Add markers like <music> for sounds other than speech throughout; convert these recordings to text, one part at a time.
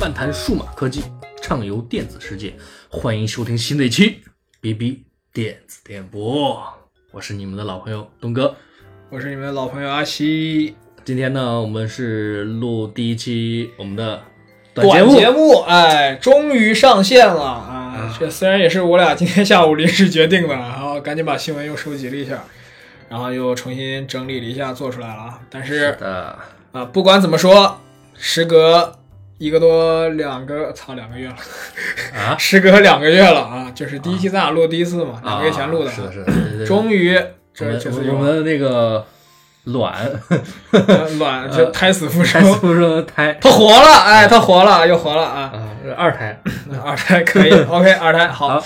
漫谈数码科技，畅游电子世界，欢迎收听新的一期《B B 电子电波》。我是你们的老朋友东哥。我是你们的老朋友阿西。今天呢，我们是录第一期我们的短节目。节目，哎，终于上线了啊！这虽然也是我俩今天下午临时决定的，然后赶紧把新闻又收集了一下，然后又重新整理了一下，做出来了啊。但是的，啊，不管怎么说，时隔一个多两个，操，两个月了，啊？<laughs> 时隔两个月了啊！就是第一期咱俩录第一次嘛，两个月前录的，啊。是的，是的，终于这们这次有我们的那个卵。呃 <laughs> 卵就胎死腹胎中，出生的胎。他活了，哎，他活了，又活了啊！啊，二胎。<laughs> 二胎可以，OK，二胎好。好。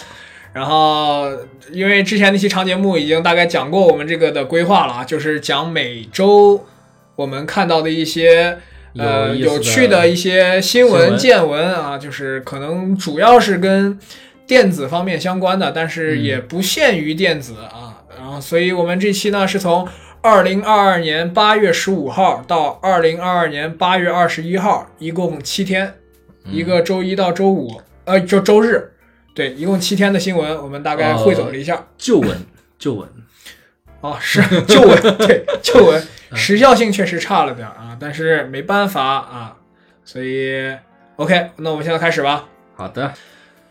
然后，因为之前那期长节目已经大概讲过我们这个的规划了啊，就是讲每周我们看到的一些呃有趣的一些新闻见闻啊，就是可能主要是跟电子方面相关的，但是也不限于电子啊。然后，所以我们这期呢是从二零二二年八月十五号到二零二二年八月二十一号，一共七天，一个周一到周五，呃，就周日，对，一共七天的新闻，我们大概汇总了一下。旧闻，旧闻。哦，是旧闻，对旧闻，时效性确实差了点儿啊，但是没办法啊，所以 OK，那我们现在开始吧。好的，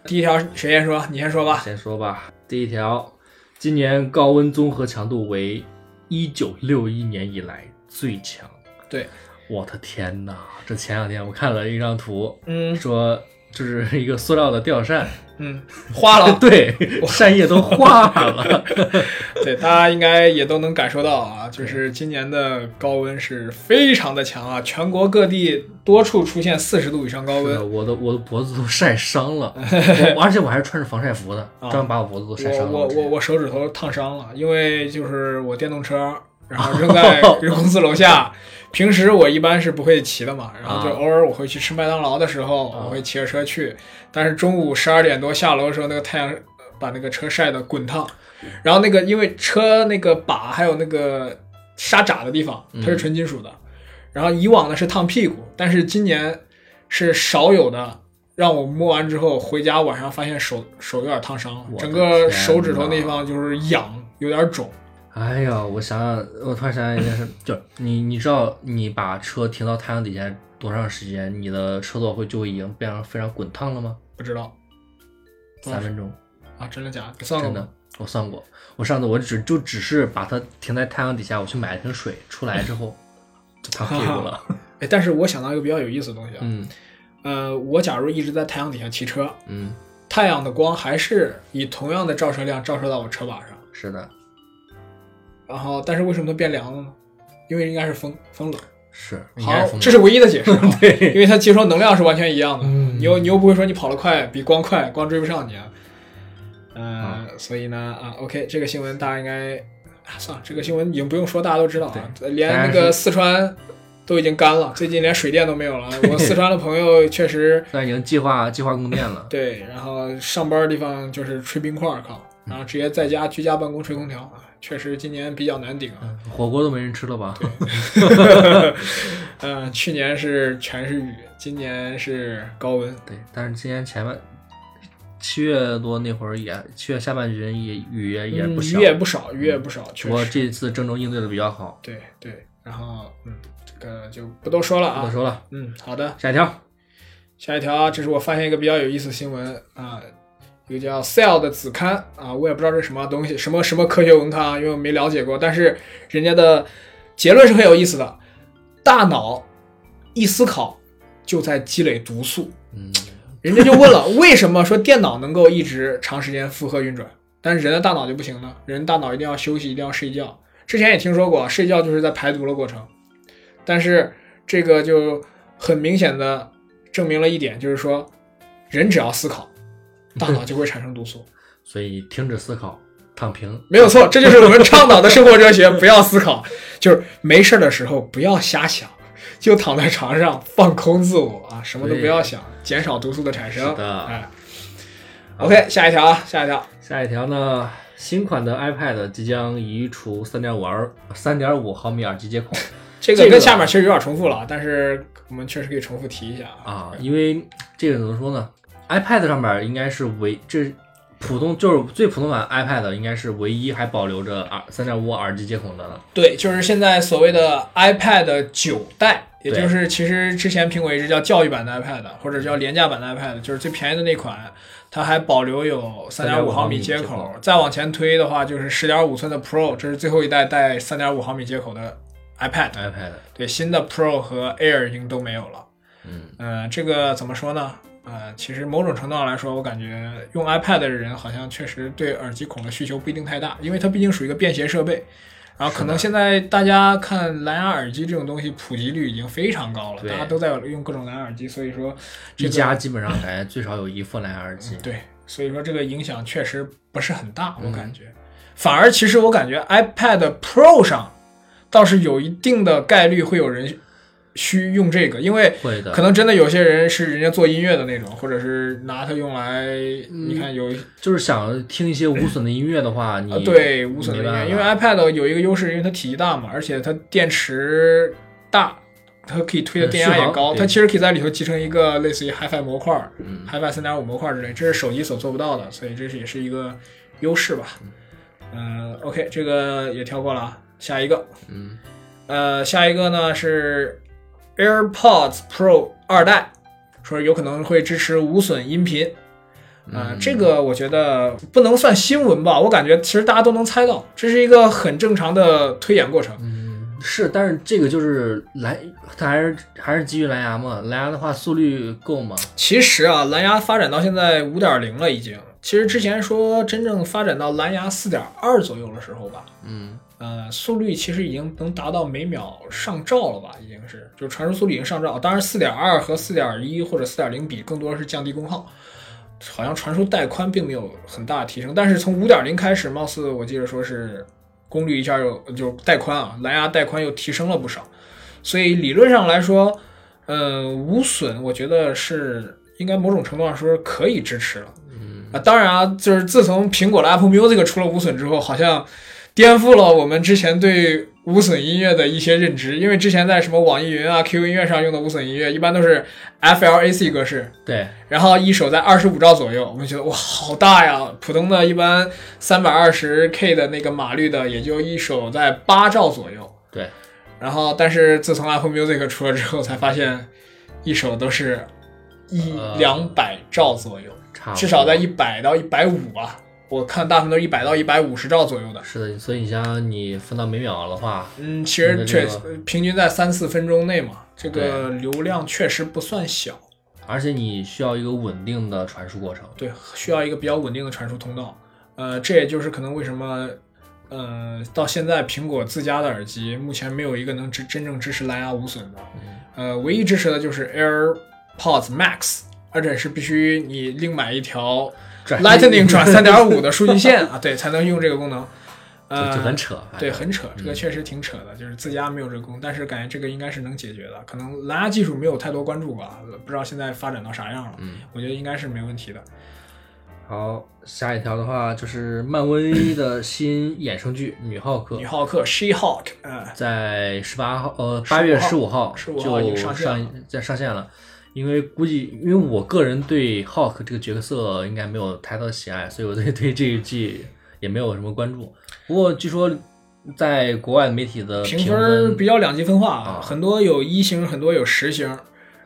第一条谁先说？你先说吧。先说吧。第一条，今年高温综合强度为一九六一年以来最强。对，我的天哪！这前两天我看了一张图，嗯说这是一个塑料的吊扇，嗯，花了，<laughs> 对，扇叶都化了。<laughs> 对，大家应该也都能感受到啊，就是今年的高温是非常的强啊，全国各地多处出现四十度以上高温。我的我的脖子都晒伤了，<laughs> 我而且我还是穿着防晒服的，啊。专门把我脖子都晒伤了。我我我手指头烫伤了，因为就是我电动车，然后扔在 <laughs> 公司楼下。平时我一般是不会骑的嘛，然后就啊偶尔我会去吃麦当劳的时候，啊我会骑着车去。但是中午十二点多下楼的时候，那个太阳把那个车晒得滚烫，然后那个因为车那个把还有那个沙闸的地方，它是纯金属的，然后以往呢是烫屁股，但是今年是少有的。让我摸完之后回家，晚上发现手手有点烫伤整个手指头那地方就是痒，有点肿。哎呀，我想想，我突然想起一件事，就你你知道，你把车停到太阳底下多长时间，你的车座会就会已经变成非常滚烫了吗？不知道三分钟，啊，真的假的？你算过吗真的？，我算过。我上次我只就只是把它停在太阳底下，我去买了瓶水，出来之后就烫屁股了。<laughs> 哎，但是我想到一个比较有意思的东西啊，嗯呃，我假如一直在太阳底下骑车，嗯，太阳的光还是以同样的照射量照射到我车把上，是的，然后但是为什么它变凉了呢？因为应该是风风冷。是。好，这是唯一的解释啊，<laughs> 对因为它接收能量是完全一样的，嗯你又你又不会说你跑得快比光快，光追不上你啊。呃，啊所以呢啊，OK，这个新闻大家应该啊算了，这个新闻已经不用说，大家都知道啊，连那个四川都已经干了，最近连水电都没有了。<laughs> 我四川的朋友确实现在已经计划计划供电了。对，然后上班的地方就是吹冰块儿靠，然后直接在家居家办公吹空调啊，确实今年比较难顶啊。火锅都没人吃了吧？<laughs> 嗯、去年是全是雨，今年是高温。对，但是今年前半七月多那会儿也，七月下半旬也雨也也嗯不小，雨也不少，雨也不少，确不过。这次郑州应对的比较好。对对，然后嗯，这个就不多说了啊。不多说了，嗯，好的，下一条。下一条啊，这是我发现一个比较有意思的新闻啊，一个叫 Cell 的子刊啊，我也不知道这是什么东西，什么什么科学文刊啊，因为我没了解过，但是人家的结论是很有意思的，大脑一思考就在积累毒素。嗯，人家就问了，为什么说电脑能够一直长时间负荷运转，但是人的大脑就不行呢？人大脑一定要休息，一定要睡觉。之前也听说过，睡觉就是在排毒的过程，但是这个就很明显的证明了一点，就是说，人只要思考，大脑就会产生毒素。<laughs> 所以停止思考，躺平。没有错，这就是我们倡导的生活哲学，不要思考，就是没事儿的时候不要瞎想，就躺在床上放空自我啊，什么都不要想，减少毒素的产生。是的哎，OK，下一条啊，下一条，下一条呢，新款的 iPad 即将移除3.5耳3.5毫米耳机接口。<laughs> 这这个个跟下面其实有点重复了，但是我们确实可以重复提一下啊，因为这个怎么说呢？iPad 上面应该是唯这普通就是最普通版 iPad 应该是唯一还保留着耳三点五耳机接口的了。对，就是现在所谓的 iPad 九代，也就是其实之前苹果一直叫教育版的 iPad 或者叫廉价版的 iPad，就是最便宜的那款，它还保留有三点五毫米接口。再往前推的话，就是十点五寸的 Pro，这是最后一代带三点五毫米接口的 iPad。iPad 对，新的 Pro 和 Air 已经都没有了。嗯，呃，这个怎么说呢？呃，其实某种程度上来说，我感觉用 iPad 的人好像确实对耳机孔的需求不一定太大，因为它毕竟属于一个便携设备。然后可能现在大家看蓝牙耳机这种东西普及率已经非常高了，大家都在用各种蓝牙耳机，所以说一家基本上感觉最少有一副蓝牙耳机。对，所以说这个影响确实不是很大，我感觉。反而其实我感觉 iPad Pro 上倒是有一定的概率会有人。需用这个，因为可能真的有些人是人家做音乐的那种，或者是拿它用来，你看有就是想听一些无损的音乐的话，你对无损的音乐，因为 iPad 有一个优势，因为它体积大嘛，而且它电池大，它可以推的电压也高，它其实可以在里头集成一个类似于 HiFi 模块，HiFi 三点五模块之类，这是手机所做不到的，所以这是也是一个优势吧。嗯，OK，这个也跳过了，下一个，嗯，呃，下一个呢是。AirPods Pro 二代说有可能会支持无损音频，啊，这个我觉得不能算新闻吧，我感觉其实大家都能猜到，这是一个很正常的推演过程。嗯，是，但是这个就是蓝，它还是还是基于蓝牙嘛？蓝牙的话速率够吗？其实啊，蓝牙发展到现在五点零了已经，其实之前说真正发展到蓝牙四点二左右的时候吧，嗯。呃，速率其实已经能达到每秒上兆了吧？已经是，就是传输速率已经上兆。当然，四点二和四点一或者四点零比，更多的是降低功耗，好像传输带宽并没有很大的提升。但是从五点零开始，貌似我记得说是功率一下又就带宽啊，蓝牙带宽又提升了不少。所以理论上来说，呃，无损，我觉得是应该某种程度上说可以支持了。嗯啊，当然啊，就是自从苹果的 Apple Music 出了无损之后，好像。颠覆了我们之前对无损音乐的一些认知，因为之前在什么网易云啊、QQ 音乐上用的无损音乐，一般都是 FLAC 格式，对，然后一首在二十五兆左右，我们觉得哇，好大呀！普通的一般三百二十 K 的那个码率的，也就一首在八兆左右，对。然后，但是自从 Apple Music 出了之后，才发现一首都是一两百兆左右，至少在一百到一百五吧。我看大部分都是一百到一百五十兆左右的。是的，所以你像你分到每秒的话，嗯，其实确平均在三四分钟内嘛，这个流量确实不算小。而且你需要一个稳定的传输过程。对，需要一个比较稳定的传输通道。呃，这也就是可能为什么，呃，到现在苹果自家的耳机目前没有一个能支真正支持蓝牙无损的。呃，唯一支持的就是 AirPods Max，而且是必须你另买一条。Lightning <laughs> 转三点五的数据线啊，对，才能用这个功能，呃，就很扯，对，很扯，这个确实挺扯的，就是自家没有这个功能，但是感觉这个应该是能解决的，可能蓝牙技术没有太多关注吧，不知道现在发展到啥样了，嗯，我觉得应该是没问题的。好，下一条的话就是漫威的新衍生剧《女浩克》，女浩克 She-Hulk，嗯，在十八号，呃，八月十五号就上在上线了。因为估计，因为我个人对 Hawk 这个角色应该没有太多的喜爱，所以我对 <laughs> 对这一季也没有什么关注。不过据说，在国外媒体的评分比较两极分化啊，很多有一星，很多有十星。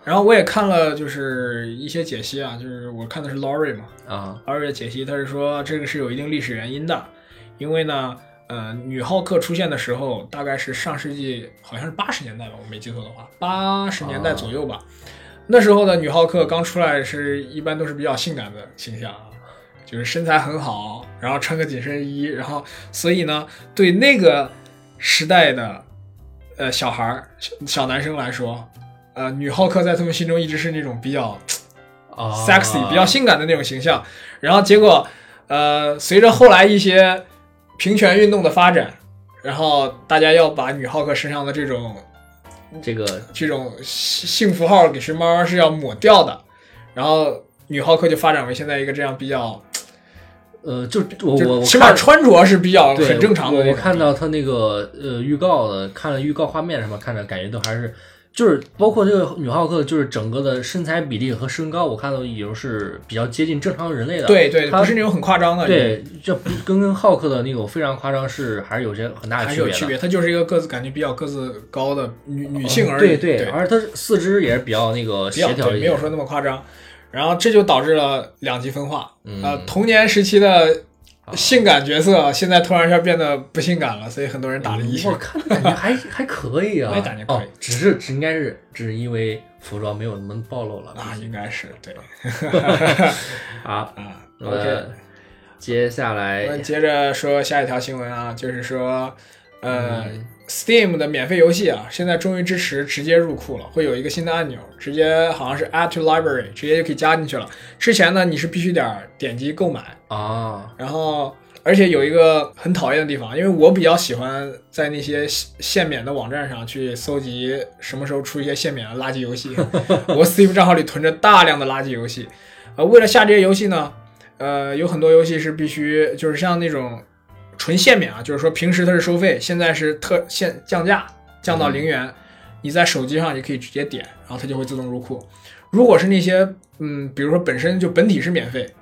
然后我也看了，就是一些解析啊，就是我看的是 Laurie 嘛，啊，Laurie 的解析，他是说这个是有一定历史原因的，因为呢，呃，女浩克出现的时候大概是上世纪好像是八十年代吧，我没记错的话，八十年代左右吧。那时候的女浩克刚出来是一般都是比较性感的形象啊，就是身材很好，然后穿个紧身衣，然后所以呢，对那个时代的呃小孩儿、小男生来说，呃，女浩克在他们心中一直是那种比较 sexy、比较性感的那种形象。然后结果，呃，随着后来一些平权运动的发展，然后大家要把女浩克身上的这种。这个这种性符号给是慢慢是要抹掉的，然后女浩克就发展为现在一个这样比较，呃，就我我起码穿着是比较很正常的。我看到他那个呃预告的，看了预告画面什么，看着感觉都还是就是包括这个女浩克，就是整个的身材比例和身高，我看到已经是比较接近正常人类的。对对，它不是那种很夸张的，对，这不跟跟浩克的那种非常夸张是还是有些很大的区别的。还是有区别。她就是一个个子感觉比较个子高的女女性而已，对对，而且它四肢也是比较那个协调一点。没有说那么夸张。然后这就导致了两极分化，嗯呃，童年时期的性感角色现在突然一下变得不性感了，所以很多人打了一我看感觉还还可以啊，<laughs> 我也感觉可以。哦，只是只应该是只是因为服装没有那么暴露了。啊，应该是对。<laughs> 好，<laughs> 啊。那 OK，么接下我们来接着说下一条新闻啊，就是说，呃、嗯 s t e a m 的免费游戏啊，现在终于支持直接入库了，会有一个新的按钮，直接好像是 Add to Library，直接就可以加进去了。之前呢，你是必须得点击购买，啊，然后而且有一个很讨厌的地方，因为我比较喜欢在那些限限免的网站上去搜集什么时候出一些限免的垃圾游戏。<laughs> 我 Steam 账号里囤着大量的垃圾游戏，呃，为了下这些游戏呢，呃，有很多游戏是必须就是像那种纯限免啊，就是说平时它是收费，现在是特限降价，降到零元，你在手机上也可以直接点，然后它就会自动入库。如果是那些嗯，比如说本身就本体是免费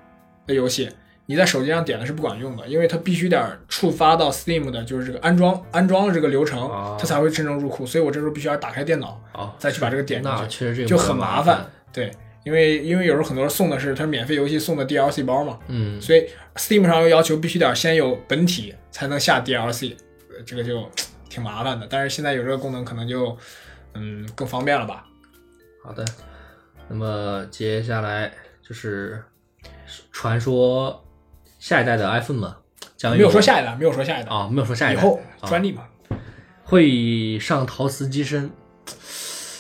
的游戏，你在手机上点的是不管用的，因为它必须得触发到 Steam 的就是这个安装安装的这个流程，哦它才会真正入库。所以我这时候必须要打开电脑，好，再去把这个点进去那确实这个就很麻烦烦。对，因为因为有时候很多人送的是它免费游戏送的 DLC 包嘛，嗯，所以 Steam 上又要求必须得先有本体才能下 DLC，呃这个就挺麻烦的。但是现在有这个功能，可能就嗯更方便了吧？好的，那么接下来就是传说下一代的 iPhone 嘛，将没有说下一代，没有说下一代，啊，没有说下一代，以后啊专利嘛。会上陶瓷机身。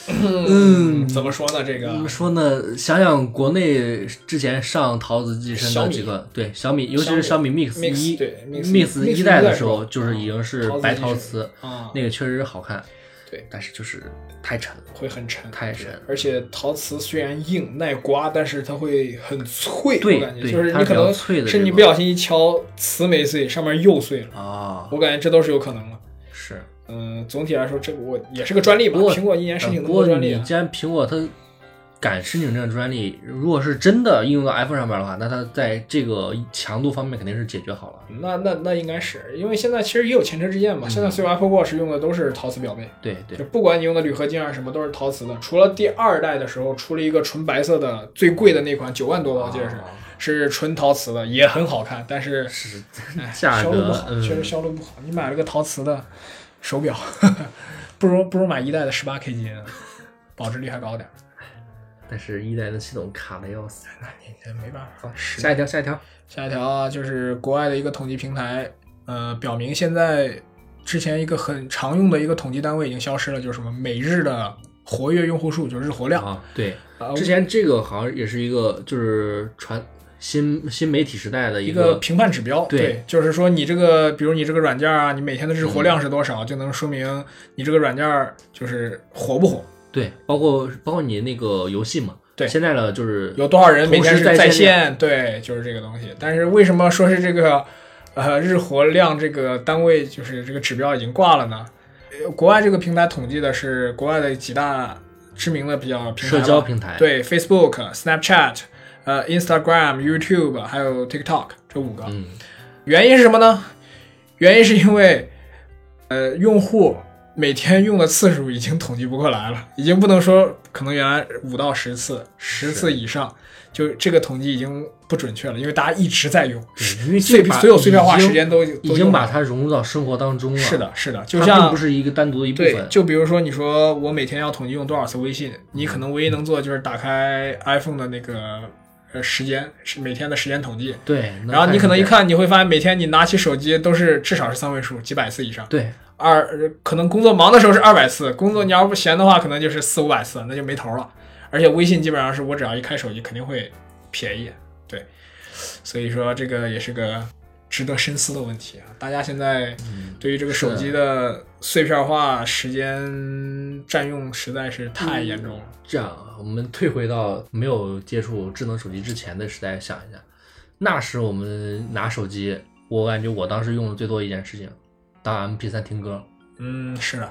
嗯，怎么说呢？这个怎么说呢？想想国内之前上陶瓷机身的几个，对小米，尤其是小米 Mix Mix，一对 Mix- 一代的时候，就是已经是陶瓷白陶瓷，啊，那个确实好看，对，但是就是太沉了，会很沉，太沉。而且陶瓷虽然硬耐刮，但是它会很脆，对我感觉就是你可能脆的是你不小心一敲，瓷没碎，上面釉碎了，啊，我感觉这都是有可能的。是。嗯，总体来说，这个我也是个专利吧。苹果一年申请多专利啊，你既然苹果它敢申请这个专利，如果是真的应用到 iPhone 上面的话，那它在这个强度方面肯定是解决好了。那那那应该是，因为现在其实也有前车之鉴嘛。现在所有 Apple Watch 用的都是陶瓷表面，对对就，不管你用的铝合金啊什么，都是陶瓷的。除了第二代的时候出了一个纯白色的，最贵的那款九万多吧，我记得是。纯陶瓷的，也很好看，但是是哎价格销路不好，嗯确实销路不好。你买了个陶瓷的手表，<laughs> 不如不如买一代的十八 K 金，保值率还高点儿。但是一代的系统卡的要死。那你这没办法。下一条，下一条，下一条啊，就是国外的一个统计平台，呃，表明现在之前一个很常用的一个统计单位已经消失了，就是什么每日的活跃用户数，就是日活量。啊，对，呃之前这个好像也是一个就是传新新媒体时代的一个个评判指标，对。就是说你这个，比如你这个软件啊，你每天的日活量是多少，就能说明你这个软件就是火不火，对，包括包括你那个游戏嘛，对。现在呢就是有多少人每天是在线线，对，就是这个东西。但是为什么说是这个呃日活量这个单位就是这个指标已经挂了呢？呃国外这个平台统计的是国外的几大知名的比较平台社交平台，对 Facebook、Snapchat、呃 Instagram、YouTube 还有 TikTok 这五个。嗯，原因是什么呢？原因是因为，呃，用户每天用的次数已经统计不过来了，已经不能说可能原来五到十次、十次以上，就这个统计已经不准确了，因为大家一直在用，对因为碎这把所有碎片化时间都已经把它融入到生活当中了。是，的，是的，就它并像不是一个单独的一部，分。就比如说你说我每天要统计用多少次微信，你可能唯一能做的就是打开 iPhone 的那个呃时间，是每天的时间统计。对，然后你可能一看，你会发现每天你拿起手机都是至少是三位数，几百次以上。对，二呃可能工作忙的时候是二百次，工作你要不闲的话，可能就是四五百次，那就没头了。而且微信基本上是我只要一开手机，肯定会便宜，对，所以说这个也是个值得深思的问题啊。大家现在对于这个手机的碎片化、时间占用实在是太严重了。这样啊，我们退回到没有接触智能手机之前的时代，想一下，那时我们拿手机，我感觉我当时用的最多一件事情，当 MP3 听歌。嗯，是的，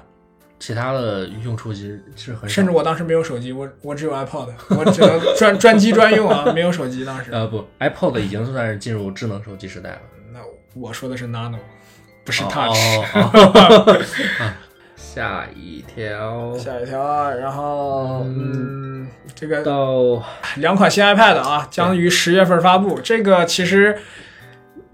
其他的用处其实其实很少。甚至我当时没有手机，我我只有 iPod，我只能专专机专用啊，没有手机当时。呃不，iPod 已经算是进入智能手机时代了。那我说的是 Nano，不是哦 Touch。<laughs> 下一条下一条啊，然后嗯，这个到两款新 iPad 啊，将于十月份发布。这个其实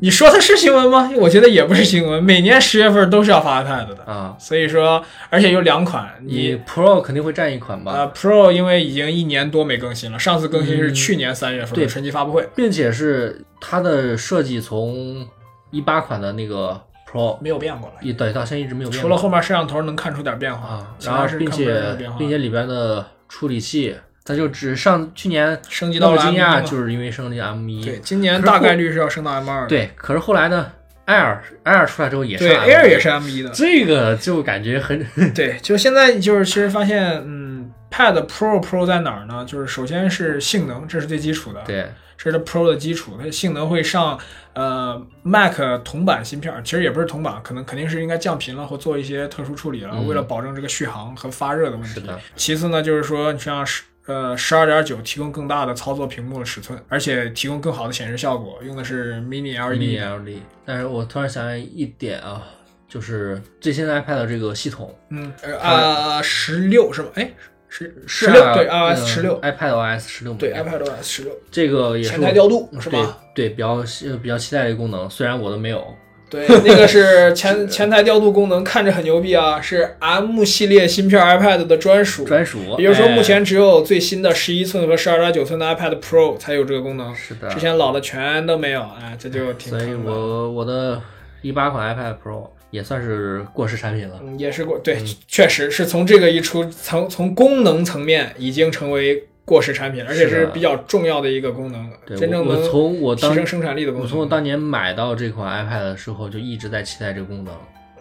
你说它是新闻吗？我觉得也不是新闻，每年十月份都是要发 iPad 的。啊，所以说，而且有两款，你你 Pro 肯定会占一款吧，呃 Pro 因为已经一年多没更新了，上次更新是嗯去年三月份对的春季发布会，并且是它的设计从一八款的那个 Pro 没有变过了。一对到现在一直没有变过，除了后面摄像头能看出点变化啊，然后并且。并且里边的处理器，它就只上去年升级到了那么惊 M1 讶，就是因为升级 M 一，对，今年大概率是要升到 M 二的。对，可是后来呢，Air Air 出来之后也是对 M1，Air 也是 M 一的。这个就感觉很 <laughs> 对，就现在就是其实发现，嗯，Pad Pro Pro 在哪儿呢？就是首先是性能，这是最基础的，对这是 Pro 的基础，它的性能会上呃 Mac 铜版芯片儿，其实也不是铜版，可能肯定是应该降频了或做一些特殊处理了，嗯为了保证这个续航和发热的问题。其次呢，就是说你像十呃十二点九提供更大的操作屏幕的尺寸，而且提供更好的显示效果，用的是 Mini LED。Mini LED。但是我突然想起一点啊，就是最新的 iPad 的这个系统嗯，呃啊十六是吗？哎，十十六对 iOS 十六嗯 iPad OS 十六对 iPad OS 十六这个也是前台调度是吧？对对，比较呃比较期待的功能，虽然我都没有。对，那个是前前台调度功能，看着很牛逼啊，是 M 系列芯片 iPad 的专属。专属，也就是说，哎目前只有最新的十一寸和十二点九寸的 iPad Pro 才有这个功能，是的，之前老的全都没有，哎，这就挺所以。我我的一八款 iPad Pro 也算是过时产品了。嗯，也是过对，确实是从这个一出，从从功能层面已经成为过时产品，而且是比较重要的一个功能，真正能从我提升生产力的功能我。从我当年买到这款 iPad 的时候，就一直在期待这个功能，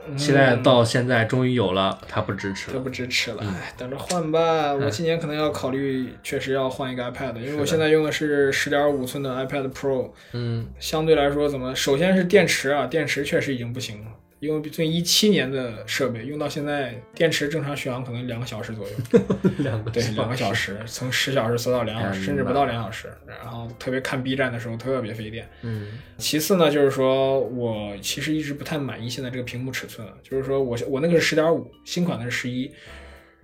嗯期待到现在终于有了，它不支持了。这不支持了，嗯哎，等着换吧。我哎今年可能要考虑，确实要换一个 iPad，因为我现在用的是十点五寸的 iPad Pro，嗯，相对来说怎么？首先是电池啊，电池确实已经不行了。因为最一七年的设备用到现在，电池正常续航可能两个小时左右，<laughs> 两个对，两个小时，从十小时缩到两小时，哎甚至不到两小时。然后特别看 B 站的时候特别费电。嗯其次呢，就是说我其实一直不太满意现在这个屏幕尺寸，就是说我我那个是十点五，新款的是十一，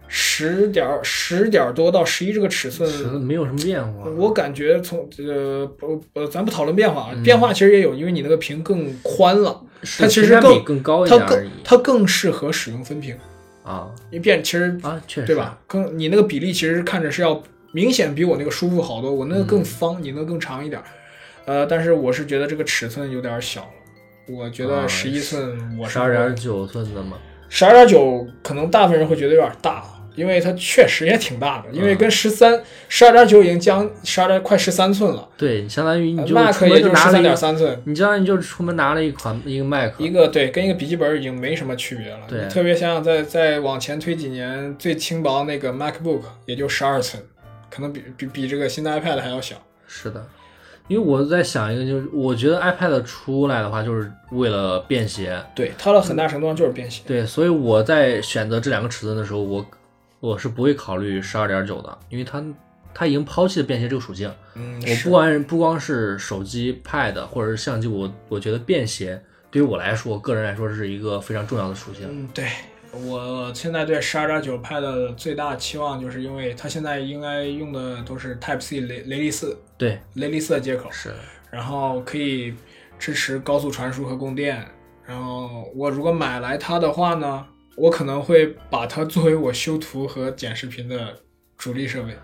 十点十点多到十一这个尺寸，没有什么变化。我感觉从呃不呃，咱不讨论变化啊，嗯变化其实也有，因为你那个屏更宽了，它其实更更高一它更点而已它更适合使用分屏，啊因为变其实啊，确实对吧？更你那个比例其实看着是要明显比我那个舒服好多，我那个更方，你那个更长一点。呃，但是我是觉得这个尺寸有点小了，我觉得啊十一寸我十二点九寸的嘛，十二点九，可能大部分人会觉得有点大，因为它确实也挺大的，因为嗯跟十三十二点九已经将十二点快十三寸了对，相当于你就，Mac 也就是十三点三寸。你相当于就出门拿了一款一个 Mac，一个对，跟一个笔记本已经没什么区别了。对特别想想再再往前推几年，最轻薄那个 MacBook 也就十二寸，可能比比比这个新的 iPad 还要小。是的，因为我在想一个，就是我觉得 iPad 出来的话，就是为了便携，对，它的很大程度上就是便携。对，所以我在选择这两个尺寸的时候，我我是不会考虑十二点九的，因为它它已经抛弃了便携这个属性。嗯，我不光不光是手机、Pad 或者是相机，我我觉得便携对于我来说，个人来说是一个非常重要的属性。嗯，对我现在对十二点九 Pad 的最大期望，就是因为它现在应该用的都是 Type C 雷雷利四对，雷利四的接口，是，然后可以支持高速传输和供电。然后我如果买来它的话呢，我可能会把它作为我修图和剪视频的主力设备。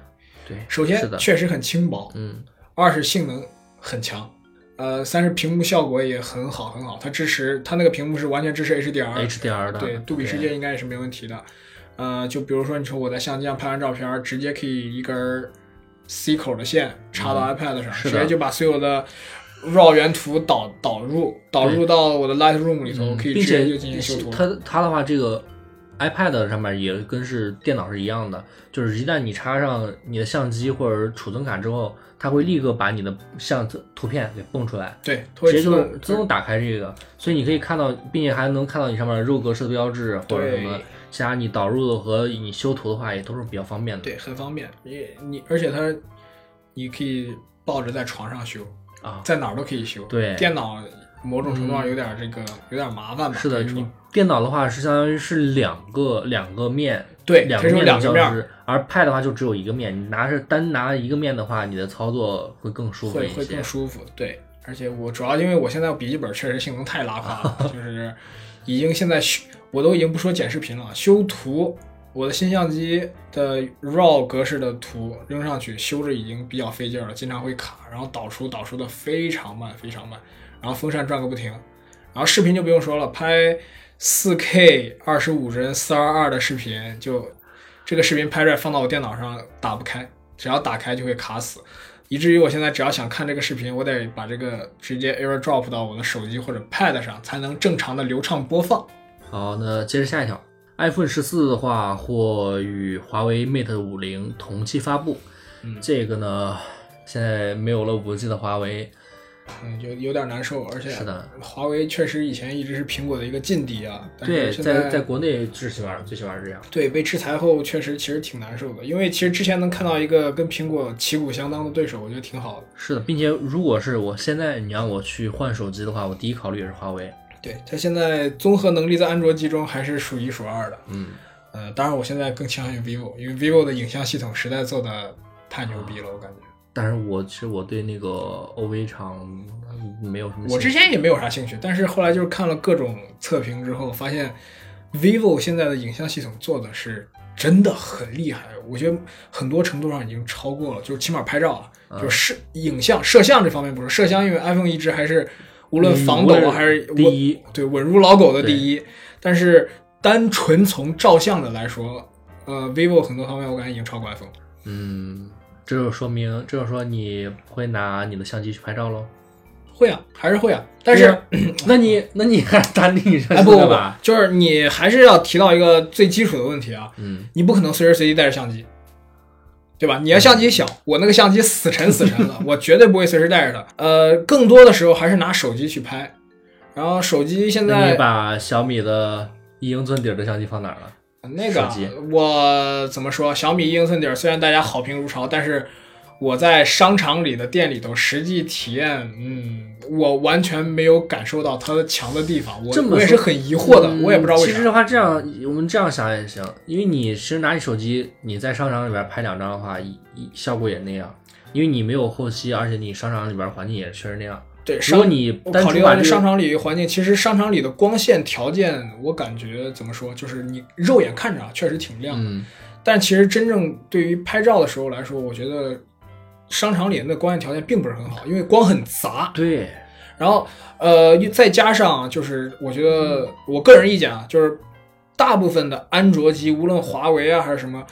对，首，先确实很轻薄，嗯，二是性能很强，呃，三是屏幕效果也很好很好。它支持它那个屏幕是完全支持 HDR，HDR 的，对，杜比世界应该也是没问题的。呃，就比如说你说我在相机上拍完照片，直接可以一根 C 口的线插到 iPad 上，嗯直接就把所有的 RAW 原图导导入导入到我的 Lightroom 里头，嗯可以并且直接就进行修图。它它的话，这个 iPad 上面也跟是电脑是一样的，就是一旦你插上你的相机或者储存卡之后，它会立刻把你的相图片给蹦出来，对，直接就自动打开这个，所以你可以看到，并且还能看到你上面的肉格式的标志或者什么对，其他你导入的和你修图的话也都是比较方便的。对很方便。你你而且它你可以抱着在床上修，啊，在哪儿都可以修。对电脑某种程度上有点这个、有点麻烦吧？是的，你电脑的话是相当于是两个两个面，对两个面的交织，而 Pad 的话就只有一个面，你拿着单拿一个面的话，你的操作会更舒服一些会会更。舒服。对，而且我主要因为我现在笔记本确实性能太拉胯了，<laughs> 就是已经现在修，我都已经不说剪视频了，修图，我的新相机的 RAW 格式的图扔上去修着已经比较费劲了，经常会卡，然后导出导出的非常慢非常慢，然后风扇转个不停，然后视频就不用说了，拍 4K 二十五帧四二二的视频就。这个视频拍出来放到我电脑上打不开，只要打开就会卡死，以至于我现在只要想看这个视频，我得把这个直接 AirDrop 到我的手机或者 Pad 上，才能正常的流畅播放。好，那接着下一条，iPhone 十四的话或与华为 Mate 五零同期发布。嗯这个呢，现在没有了五 G 的华为，嗯，有有点难受，而且是的，华为确实以前一直是苹果的一个劲敌啊，对，在在国内最起码最起码是这样。对被制裁后，确实其实挺难受的，因为其实之前能看到一个跟苹果旗鼓相当的对手，我觉得挺好的。是的，并且如果是我现在你让我去换手机的话，我第一考虑也是华为。对它现在综合能力在安卓机中还是数一数二的。嗯，呃，当然我现在更倾向于 vivo，因为 vivo 的影像系统实在做的太牛逼了，我感觉。但是我其实我对那个 OV 厂没有什么兴趣。我之前也没有啥兴趣，但是后来就是看了各种测评之后，发现 vivo 现在的影像系统做的是真的很厉害，我觉得很多程度上已经超过了，就是起码拍照啊，就是摄影像摄像这方面不是摄像，因为 iPhone 一直还是无论防抖啊还是第一，对稳如老狗的第一，但是单纯从照相的来说，呃，vivo 很多方面我感觉已经超过 iPhone。嗯，这就说明，这就说你会拿你的相机去拍照喽？会啊，还是会啊，但是。<clears throat> 那你那你还打你相哎不不不就是你还是要提到一个最基础的问题啊，嗯，你不可能随时随地带着相机，对吧？你的相机小，我那个相机死沉死沉的，我绝对不会随时带着它。呃，更多的时候还是拿手机去拍，然后手机现在你把小米的一英寸底儿的相机放哪儿了？那个我怎么说？小米一英寸底儿虽然大家好评如潮，但是我在商场里的店里头实际体验，嗯，我完全没有感受到它的强的地方，我这么我也是很疑惑的，嗯我也不知道为啥。其实的话，这样我们这样想也行，因为你其实拿你手机，你在商场里边拍两张的话，一一效果也那样，因为你没有后期，而且你商场里边环境也确实那样。对，如果你考虑商场里环境，其实商场里的光线条件，我感觉怎么说，就是你肉眼看着啊，确实挺亮的。嗯，但其实真正对于拍照的时候来说，我觉得商场里的那光线条件并不是很好，因为光很杂。对，然后呃，再加上就是我觉得我个人意见啊，就是大部分的安卓机，无论华为啊还是什么。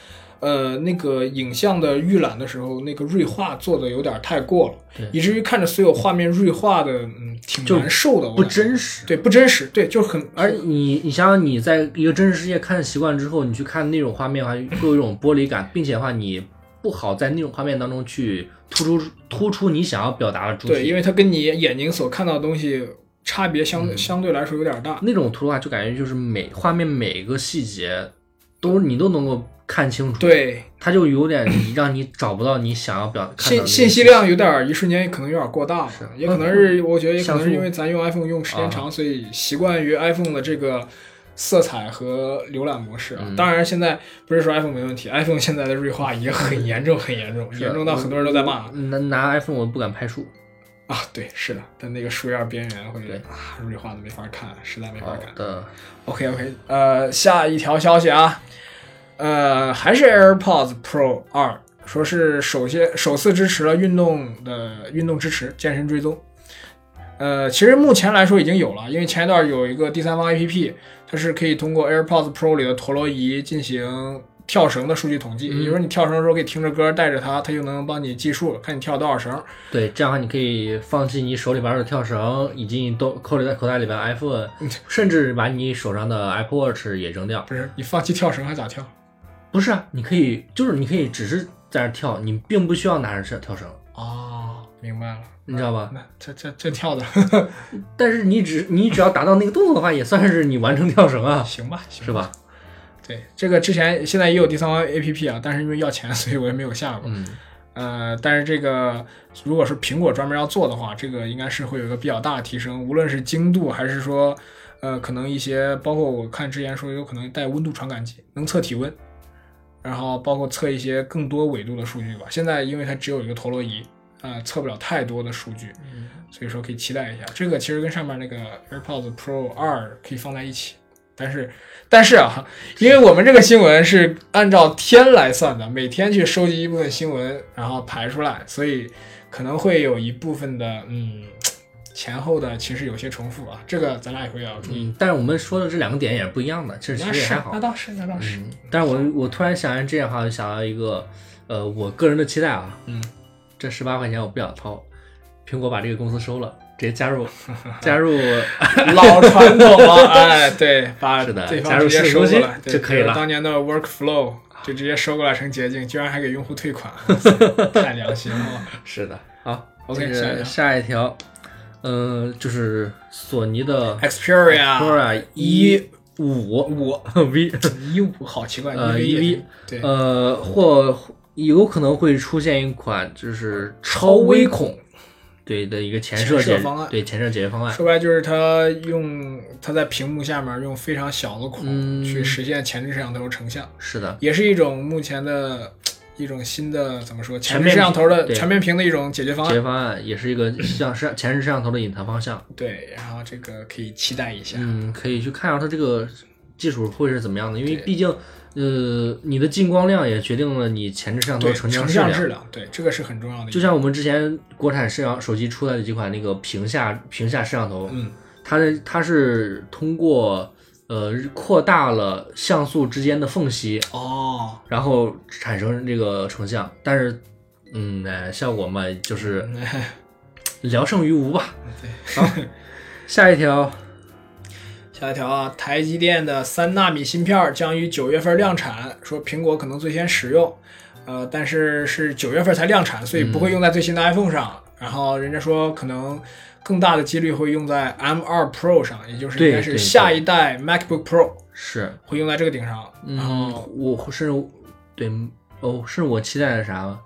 呃，那个影像的预览的时候，那个锐化做的有点太过了，以至于看着所有画面锐化的，嗯，挺难受的。不真实。对，不真实，对，就很而你，你想想你在一个真实世界看习惯之后，你去看那种画面的话，会有一种剥离感，并且的话，你不好在那种画面当中去突出突出你想要表达的主对，因为它跟你眼睛所看到的东西差别相、相对来说有点大。那种图的话，就感觉就是每画面每个细节都你都能够看清楚。，对，它就有点让你找不到你想要表信信息量有点一瞬间可能有点过大了。是，也可能是我觉得也可能是因为咱用 iPhone 用时间长，所以习惯于 iPhone 的这个色彩和浏览模式啊。嗯当然，现在不是说 iPhone 没问题，iPhone 现在的锐化也很严重，很严重，是严重到很多人都在骂拿拿 iPhone 我不敢拍树。啊。对，是的，但那个树叶边缘会啊锐化的没法看，实在没法好看。的，OK OK，呃，下一条消息啊，呃，还是 AirPods Pro 二，说是首先首次支持了运动的运动支持、健身追踪。呃，其实目前来说已经有了，因为前一段有一个第三方 APP，它是可以通过 AirPods Pro 里的陀螺仪进行跳绳的数据统计，嗯也就是说你跳绳的时候可以听着歌带着它，它就能帮你计数，看你跳多少绳。对，这样的话你可以放弃你手里边的跳绳，以及你都扣里在口袋里边的 iPhone，<laughs> 甚至把你手上的 Apple Watch 也扔掉。不是你放弃跳绳还咋跳？不是啊，你可以就是你可以只是在那跳，你并不需要拿着跳跳绳，哦，明白了，你知道吧？那这这这跳的 <laughs> 但是你只你只要达到那个动作的话，也算是你完成跳绳啊，<laughs> 行吧，行是？吧？对，这个之前现在也有第三方 APP 啊，但是因为要钱，<laughs> 所以我也没有下过。嗯，呃，但是这个如果是苹果专门要做的话，这个应该是会有一个比较大的提升，无论是精度还是说，呃，可能一些包括我看之前说有可能带温度传感器，能测体温，然后包括测一些更多纬度的数据吧。现在因为它只有一个陀螺仪，啊、测不了太多的数据，所以说可以期待一下。这个其实跟上面那个 AirPods Pro 二可以放在一起，但是但是啊，因为我们这个新闻是按照天来算的，每天去收集一部分新闻，然后排出来，所以可能会有一部分的嗯前后的其实有些重复啊，这个咱俩也会要注意。嗯，但是我们说的这两个点也是不一样的，其实其实也还好那。倒是那倒是，嗯，但是我我突然想起这样的话，就想到一个，呃，我个人的期待啊，嗯，这十八块钱我不想掏，苹果把这个公司收了，直接加入 <laughs> 加入，<laughs> 老传统了，哎，对，把是的对加入方直接收过来就可以了当年的 Workflow 就直接收过来成捷径，居然还给用户退款，<laughs> 太良心了。是的，好 OK，这个下一条下一条，嗯、就是索尼的 Xperia 一五五 V，一五好奇怪，呃一 EV 对呃，或有可能会出现一款就是超微孔，对的一个前摄解方案对前摄解决方案。说白了就是它用它在屏幕下面用非常小的孔嗯去实现前置摄像头成像，是的，也是一种目前的 <tsk> 一种新的怎么说前置摄像头的全面屏的一种解决方案。解决方案也是一个像摄前置摄像头的隐藏方向。对，然后这个可以期待一下。嗯，可以去看一下它这个技术会是怎么样的，因为毕竟，呃，你的进光量也决定了你前置摄像头，的成成像质量。像质量，对，这个是很重要的。就像我们之前国产摄像手机出来的几款那个屏下屏下摄像头，嗯，它的它是通过呃扩大了像素之间的缝隙，哦，然后产生这个成像，但是嗯，哎，效果嘛就是聊胜于无吧。<laughs> 对，好，下一条，下一条啊，台积电的三纳米芯片将于九月份量产，说苹果可能最先使用，呃，但是是九月份才量产，所以不会用在最新的 iPhone 上。然后人家说可能更大的几率会用在 M2 Pro 上，也就是应该是下一代 MacBook Pro 是，会用在这个顶上。然嗯后，我甚至对哦，是我期待的啥呢？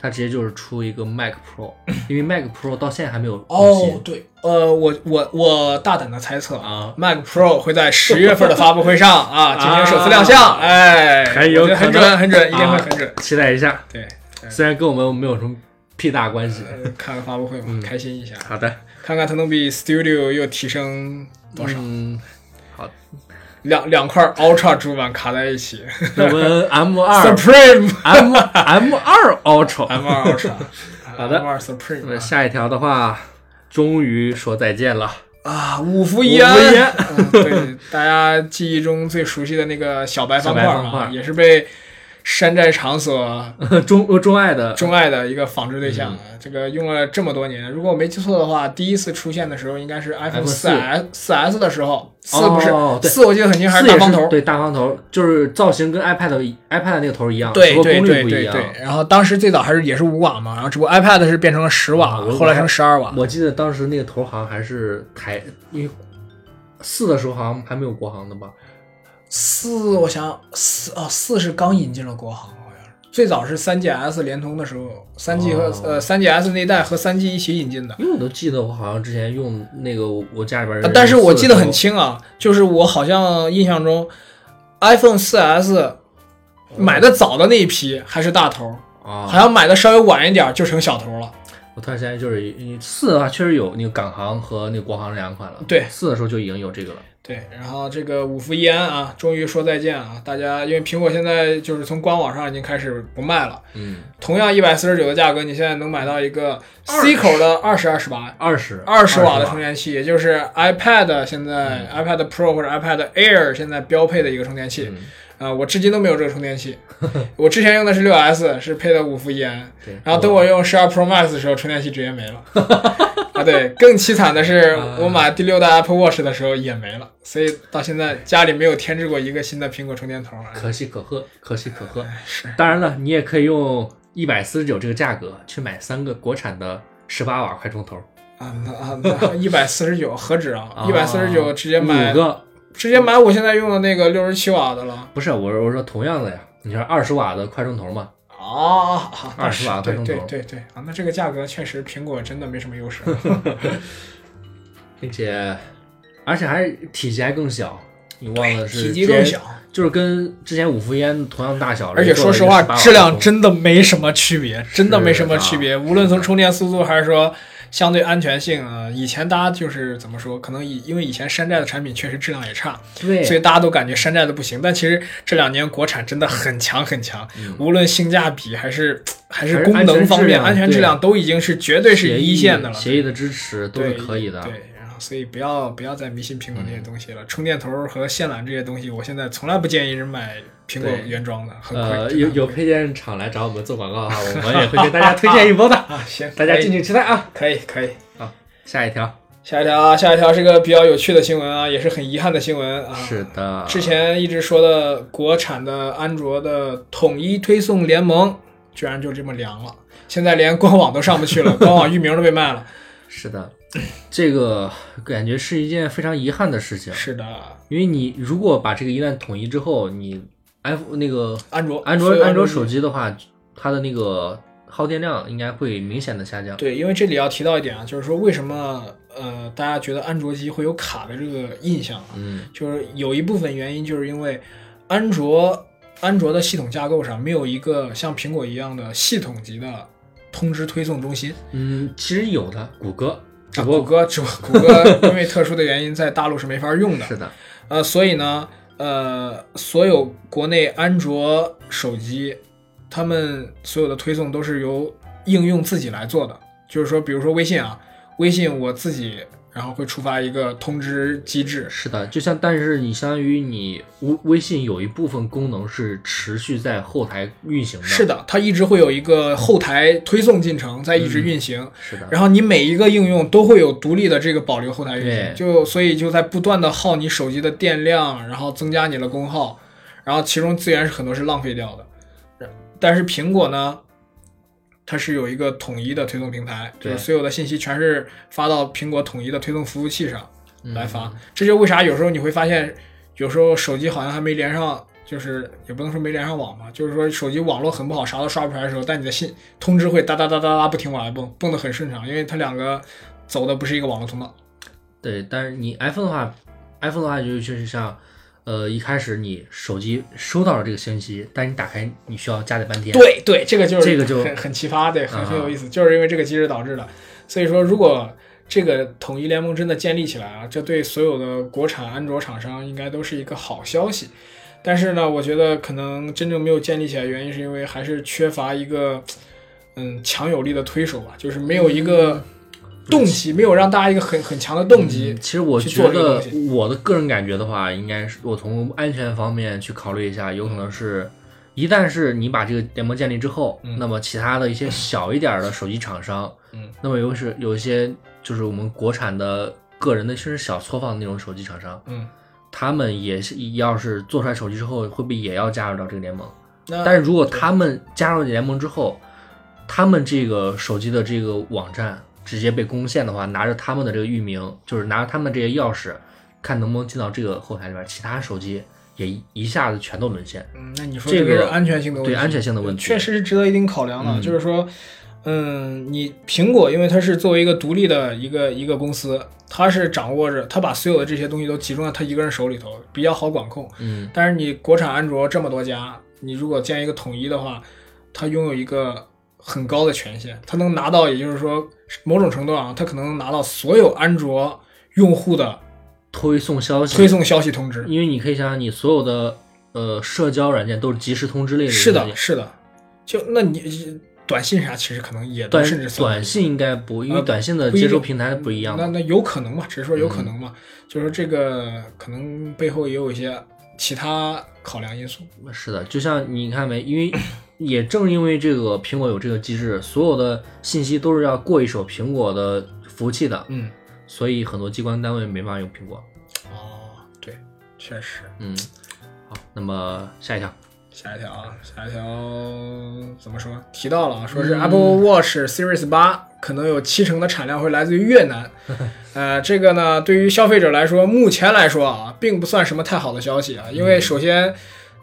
它直接就是出一个 Mac Pro，因为 Mac Pro 到现在还没有哦，对，呃，我我我大胆的猜测啊，Mac Pro 会在十月份的发布会上 <laughs> 啊进行首次亮相，啊哎，很有很准，很准，一定会啊很准。期待一下。对，虽然跟我们没有什么屁大关系。呃，看个发布会嘛，开心一下，好的，看看它能比 Studio 又提升多少。嗯，好，两两块 Ultra 主板卡在一起 <laughs> 我们 M <laughs> 二，Supreme <laughs> M M 二 Ultra。M 二 Ultra，好的 M 二 Supreme 那下一条的话，终于说再见了。啊，五福一安，嗯对，大家记忆中最熟悉的那个小白方块啊，也是被山寨场所 <laughs> 钟钟爱的钟爱的一个仿制对象。嗯这个用了这么多年，如果我没记错的话，第一次出现的时候应该是 iPhone 四 S 四 S 的时候，四不是四，我记得很清，还是大方头。对大方头，就是造型跟 iPad iPad 那个头一样，只对不过功率对对不一样。对对，然后当时最早还是也是五瓦嘛，然后只不过 iPad 是变成了十瓦，后来成十二瓦。我记得当时那个头好像还是台，因为四的时候好像还没有国行的吧？四，我想四啊，四是刚引进了国行，好像是最早是三 GS 联通的时候，三 G 和、哦呃三 GS 那一代和三 G 一起引进的。因为我都记得我好像之前用那个我家里边人用4的时候，啊但是我记得很清啊，就是我好像印象中，iPhone 四 S 买的早的那一批还是大头，啊，好像买的稍微晚一点就成小头了。我突然想起就是四的话确实有那个港行和那个国行这两款了，对四的时候就已经有这个了。对，然后这个五福一安啊，终于说再见啊！大家因为苹果现在就是从官网上已经开始不卖了，嗯，同样一百四十九的价格，你现在能买到一个 C 口的二十二十八。二十。二十瓦的充电器，也就是 iPad 现在、iPad Pro 或者 iPad Air 现在标配的一个充电器。嗯啊、我至今都没有这个充电器。<laughs> 我之前用的是六 S，是配的五伏一安，对，然后等我用十二 Pro Max 的时候，充电器直接没了。<laughs> 啊，对，更凄惨的是，我买第六代 Apple Watch 的时候也没了，所以到现在家里没有添置过一个新的苹果充电头。啊可喜可贺，可喜可贺。是，当然了，你也可以用一百四十九这个价格去买三个国产的十八瓦快充头，啊，那啊，那一百四十九何止啊！一百四十九直接买五，个，直接买我现在用的那个六十七瓦的了。不是我我说同样的呀，你说二十瓦的快充头嘛，哦，二十瓦快充头对对对啊，那这个价格确实苹果真的没什么优势。并且而且还体积还更小，你忘了是体积更小，就是跟之前五伏一安同样大小，而且说实话，质量真的没什么区别，真的没什么区别。无论从充电速度还是说相对安全性啊，以前大家就是怎么说，可能以因为以前山寨的产品确实质量也差，对，所以大家都感觉山寨的不行。但其实这两年国产真的很强很强，嗯无论性价比还是还是功能方面、安安全质量都已经是绝对是一线的了。协议的支持都是对可以的。对，然后所以不要不要再迷信苹果那些东西了。充电头和线缆这些东西，我现在从来不建议人买苹果原装的，很。呃，有有配件厂来找我们做广告哈，我们也会给大家推荐一波的，<laughs> 啊，行，大家敬请期待啊。可以可以。好下一条，下一条啊，下一条是个比较有趣的新闻啊，也是很遗憾的新闻啊。是的，之前一直说的国产的安卓的统一推送联盟，居然就这么凉了。现在连官网都上不去了，<laughs> 官网域名都被卖了。是的，这个感觉是一件非常遗憾的事情，是的，因为你如果把这个一旦统一之后，你 iPhone 那个安卓安卓安卓手机的话，它的那个耗电量应该会明显的下降。对，因为这里要提到一点啊，就是说为什么呃大家觉得安卓机会有卡的这个印象啊，嗯，就是有一部分原因就是因为安卓安卓的系统架构上没有一个像苹果一样的系统级的通知推送中心。嗯，其实有的，谷歌，啊，谷歌只谷歌 <laughs> 因为特殊的原因在大陆是没法用的，是的，呃，所以呢，呃，所有国内安卓手机，他们所有的推送都是由应用自己来做的。就是说，比如说微信啊，微信我自己然后会触发一个通知机制，是的，就像但是你相当于你微微信有一部分功能是持续在后台运行的，是的，它一直会有一个后台推送进程在一直运行。是的，然后你每一个应用都会有独立的这个保留后台运行，就所以就在不断的耗你手机的电量，然后增加你的功耗，然后其中资源是很多是浪费掉的。但是苹果呢，它是有一个统一的推送平台，就是所有的信息全是发到苹果统一的推送服务器上来发。嗯这就为啥有时候你会发现，有时候手机好像还没连上。就是也不能说没连上网吧，就是说手机网络很不好，啥都刷不出来的时候，但你的信通知会哒哒哒哒哒不停往外蹦，蹦得很顺畅，因为它两个走的不是一个网络通道。对，但是你 iPhone 的话，iPhone 的话就确实像，呃，一开始你手机收到了这个信息，但你打开你需要加载半天。对对，这个就是这个就很很奇葩，对，很啊很有意思，就是因为这个机制导致的。所以说，如果这个统一联盟真的建立起来啊，这对所有的国产安卓厂商应该都是一个好消息。但是呢，我觉得可能真正没有建立起来，原因是因为还是缺乏一个嗯强有力的推手吧，就是没有一个动机，没有让大家一个很很强的动机。嗯其实我觉得我的个人感觉的话，应该是我从安全方面去考虑一下，有可能是。一旦是你把这个联盟建立之后，嗯那么其他的一些小一点儿的手机厂商，嗯，那么有是有一些就是我们国产的个人的甚至小作坊的那种手机厂商，嗯，他们也是要是做出来手机之后，会不会也要加入到这个联盟？但是如果他们加入联盟之后，他们这个手机的这个网站直接被攻陷的话，拿着他们的这个域名，就是拿着他们的这些钥匙，看能不能进到这个后台里边，其他手机也一一下子全都沦陷。嗯，那你说这个个是安全性的问题，对安全性的问题确实是值得一定考量的。嗯就是说，嗯，你苹果因为它是作为一个独立的一个一个公司，它是掌握着，它把所有的这些东西都集中在它一个人手里头，比较好管控。嗯，但是你国产安卓这么多家，你如果建一个统一的话，它拥有一个很高的权限，它能拿到，也就是说，某种程度上，它可能拿到所有安卓用户的推送消息，推送消息通知。因为你可以想想，你所有的呃社交软件都是即时通知类的是的，是的。就那你短信啥，其实可能也甚至短信应该不，因为呃短信的接收平台不一样嘛。那那有可能嘛？只是说有可能嗯嘛，就是这个可能背后也有一些其他考量因素。是的，就像你看没，因为也正因为这个苹果有这个机制，所有的信息都是要过一手苹果的服务器的，嗯，所以很多机关单位没办法用苹果。哦，对，确实。嗯，好，那么下一条，下一条啊，下一条怎么说？提到了啊，说是 Apple Watch Series 八可能有七成的产量会来自于越南。<laughs> 呃，这个呢，对于消费者来说，目前来说啊，并不算什么太好的消息啊，因为首先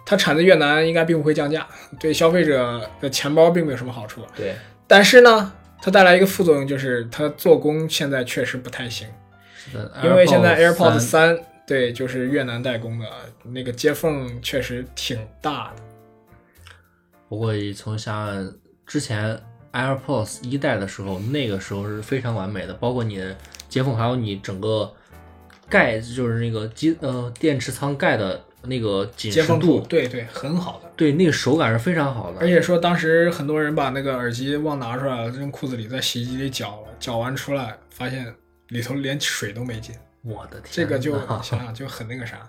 它产自越南，应该并不会降价，对消费者的钱包并没有什么好处。对，但是呢，它带来一个副作用，就是它做工现在确实不太行，因为现在 AirPods 3三对就是越南代工的，那个接缝确实挺大的。不过从像之前 AirPods 一代的时候，那个时候是非常完美的，包括你的接缝，还有你整个盖，就是那个机呃电池仓盖的那个紧实度度，对对很好的。对那个手感是非常好的。而且说当时很多人把那个耳机忘拿出来了，扔裤子里，在洗衣机里搅了，搅完出来发现里头连水都没进，我的天，这个就想想就很那个啥，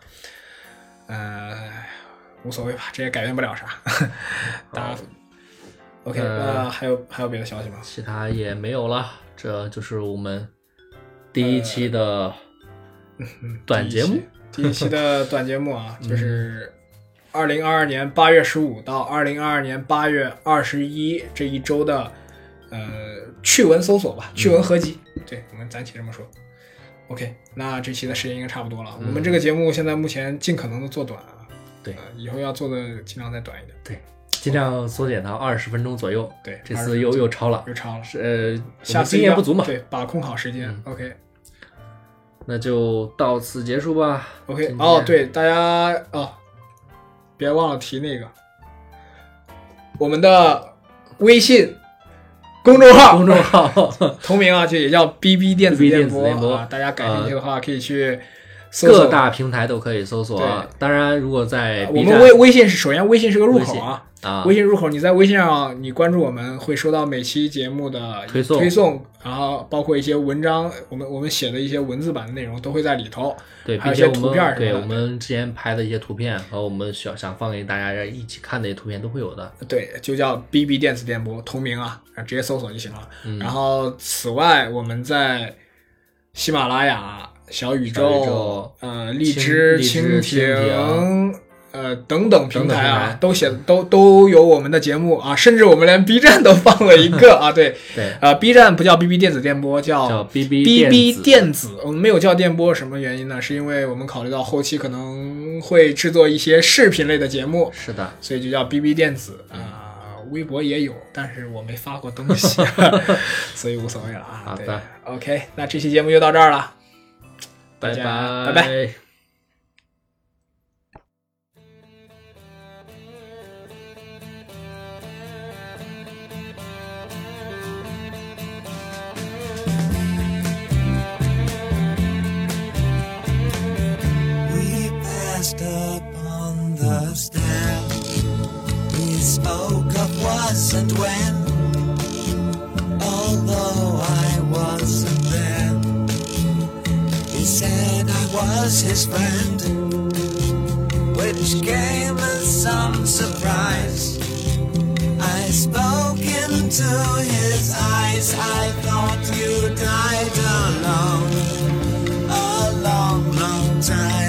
呃，无所谓吧，这也改变不了啥。<laughs> 大家 OK，呃那还有还有别的消息吗？其他也没有了，这就是我们第一期的短节目。第一期的短节目啊，就是二零二二年八月十五到二零二二年八月二十一这一周的呃趣闻搜索吧，趣闻合集。对我们暂且这么说。OK，那这期的时间应该差不多了。我们这个节目现在目前尽可能的做短啊，对呃以后要做的尽量再短一点。对，尽量缩减到二十分钟左右。对，这次又又超了，又超了，是呃，下次经验不足嘛。对，把控好时间。OK 那就到此结束吧。OK，哦，对，大家哦，别忘了提那个我们的微信公众号，公众号 <laughs> 同名啊，就也叫 BB 电子电电子电波啊。大家感兴趣的话，可以去搜各。大平台都可以搜索对。当然，如果在我们微微信是首先微信是个入口啊，啊，微信入口，你在微信上你关注我们，会收到每期节目的推送推送，然后包括一些文章，我们我们写的一些文字版的内容都会在里头。对，还有一些图片对什么的我们之前拍的一些图片和我们想想放给大家一起看的一些图片都会有的。对，就叫 BB 电子电波，同名啊，直接搜索就行了。嗯然后此外，我们在喜马拉雅、小宇宙呃荔枝、蜻蜻蜓。呃，等等平台啊台，都写都都有我们的节目啊，甚至我们连 B 站都放了一个啊，对，<laughs> 对，呃，B 站不叫 BB 电子电波，叫叫 BB BB 电子，我们没有叫电波，什么原因呢？是因为我们考虑到后期可能会制作一些视频类的节目，是的，所以就叫 BB 电子啊、微博也有，但是我没发过东西，所以无所谓了啊。对好的，OK，那这期节目就到这儿了，大拜家拜拜拜。 We passed up on the stair. We spoke of was and when. Although I was his friend, which came as some surprise. I spoke into his eyes. I thought you died alone a long, long time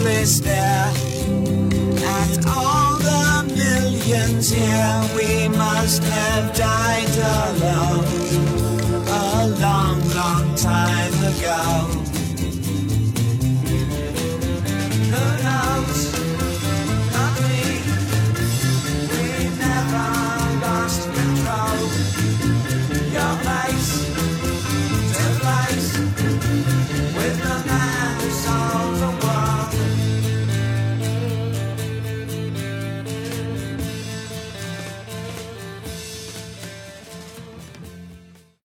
gazeless stare at all the millions here. We